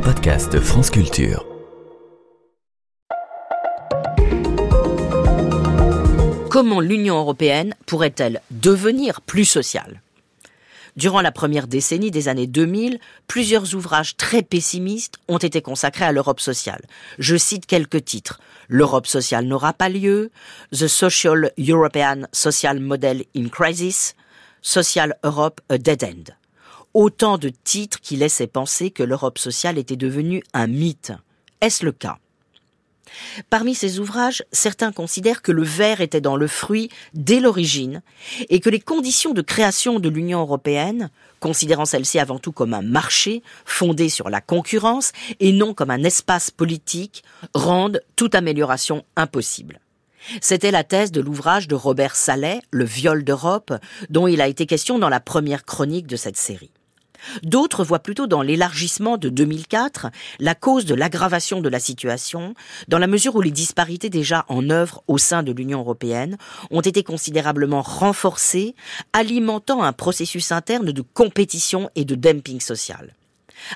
podcast France Culture. Comment l'Union européenne pourrait-elle devenir plus sociale? Durant la première décennie des années 2000, plusieurs ouvrages très pessimistes ont été consacrés à l'Europe sociale. Je cite quelques titres. L'Europe sociale n'aura pas lieu, The Social European Social Model in Crisis, Social Europe a Dead End. Autant de titres qui laissaient penser que l'Europe sociale était devenue un mythe. Est-ce le cas? Parmi ces ouvrages, certains considèrent que le verre était dans le fruit dès l'origine et que les conditions de création de l'Union européenne, considérant celle-ci avant tout comme un marché fondé sur la concurrence et non comme un espace politique, rendent toute amélioration impossible. C'était la thèse de l'ouvrage de Robert Sallet, Le viol d'Europe, dont il a été question dans la première chronique de cette série. D'autres voient plutôt dans l'élargissement de 2004 la cause de l'aggravation de la situation, dans la mesure où les disparités déjà en œuvre au sein de l'Union européenne ont été considérablement renforcées, alimentant un processus interne de compétition et de dumping social.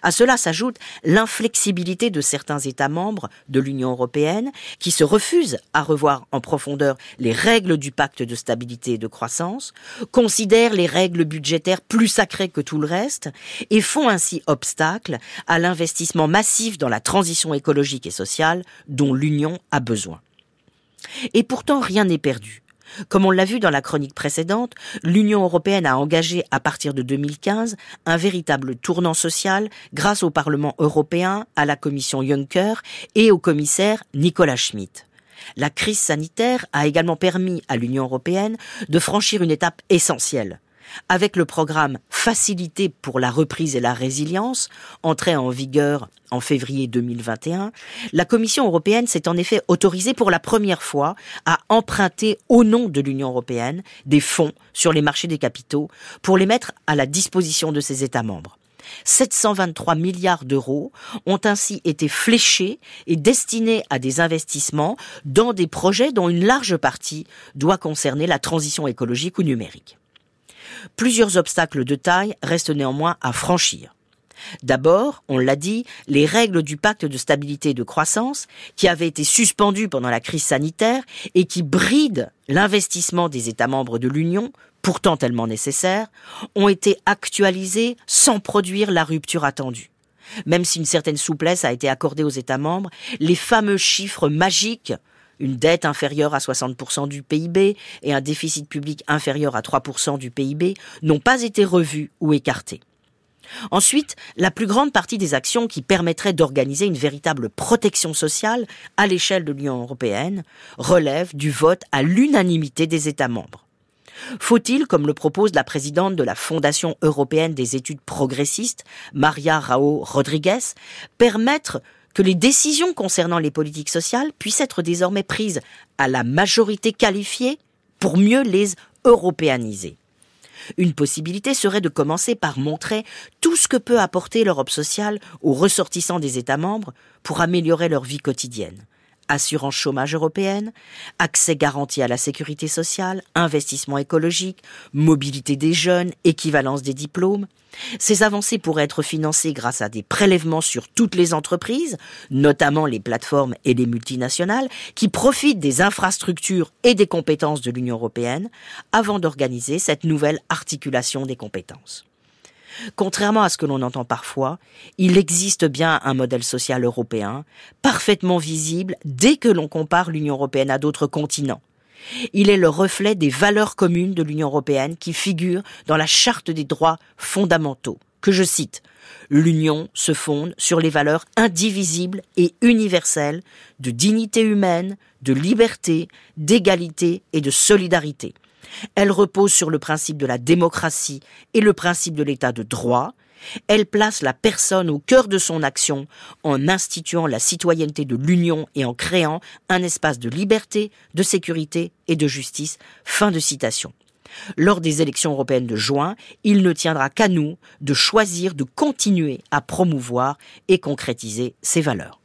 À cela s'ajoute l'inflexibilité de certains États membres de l'Union européenne qui se refusent à revoir en profondeur les règles du pacte de stabilité et de croissance, considèrent les règles budgétaires plus sacrées que tout le reste et font ainsi obstacle à l'investissement massif dans la transition écologique et sociale dont l'Union a besoin. Et pourtant rien n'est perdu. Comme on l'a vu dans la chronique précédente, l'Union européenne a engagé à partir de 2015 un véritable tournant social grâce au Parlement européen, à la Commission Juncker et au commissaire Nicolas Schmitt. La crise sanitaire a également permis à l'Union européenne de franchir une étape essentielle avec le programme Facilité pour la reprise et la résilience, entré en vigueur en février 2021, la Commission européenne s'est en effet autorisée pour la première fois à emprunter au nom de l'Union européenne des fonds sur les marchés des capitaux pour les mettre à la disposition de ses États membres. 723 milliards d'euros ont ainsi été fléchés et destinés à des investissements dans des projets dont une large partie doit concerner la transition écologique ou numérique. Plusieurs obstacles de taille restent néanmoins à franchir. D'abord, on l'a dit, les règles du pacte de stabilité et de croissance, qui avaient été suspendues pendant la crise sanitaire et qui brident l'investissement des États membres de l'Union, pourtant tellement nécessaire, ont été actualisées sans produire la rupture attendue. Même si une certaine souplesse a été accordée aux États membres, les fameux chiffres magiques une dette inférieure à 60% du PIB et un déficit public inférieur à 3% du PIB n'ont pas été revus ou écartés. Ensuite, la plus grande partie des actions qui permettraient d'organiser une véritable protection sociale à l'échelle de l'Union européenne relèvent du vote à l'unanimité des États membres. Faut-il, comme le propose la présidente de la Fondation européenne des études progressistes, Maria Rao Rodriguez, permettre que les décisions concernant les politiques sociales puissent être désormais prises à la majorité qualifiée pour mieux les européaniser. Une possibilité serait de commencer par montrer tout ce que peut apporter l'Europe sociale aux ressortissants des États membres pour améliorer leur vie quotidienne assurance chômage européenne, accès garanti à la sécurité sociale, investissement écologique, mobilité des jeunes, équivalence des diplômes. Ces avancées pourraient être financées grâce à des prélèvements sur toutes les entreprises, notamment les plateformes et les multinationales, qui profitent des infrastructures et des compétences de l'Union européenne avant d'organiser cette nouvelle articulation des compétences. Contrairement à ce que l'on entend parfois, il existe bien un modèle social européen, parfaitement visible dès que l'on compare l'Union européenne à d'autres continents. Il est le reflet des valeurs communes de l'Union européenne qui figurent dans la charte des droits fondamentaux, que je cite. L'Union se fonde sur les valeurs indivisibles et universelles de dignité humaine, de liberté, d'égalité et de solidarité. Elle repose sur le principe de la démocratie et le principe de l'état de droit. Elle place la personne au cœur de son action en instituant la citoyenneté de l'Union et en créant un espace de liberté, de sécurité et de justice. Fin de citation. Lors des élections européennes de juin, il ne tiendra qu'à nous de choisir de continuer à promouvoir et concrétiser ces valeurs.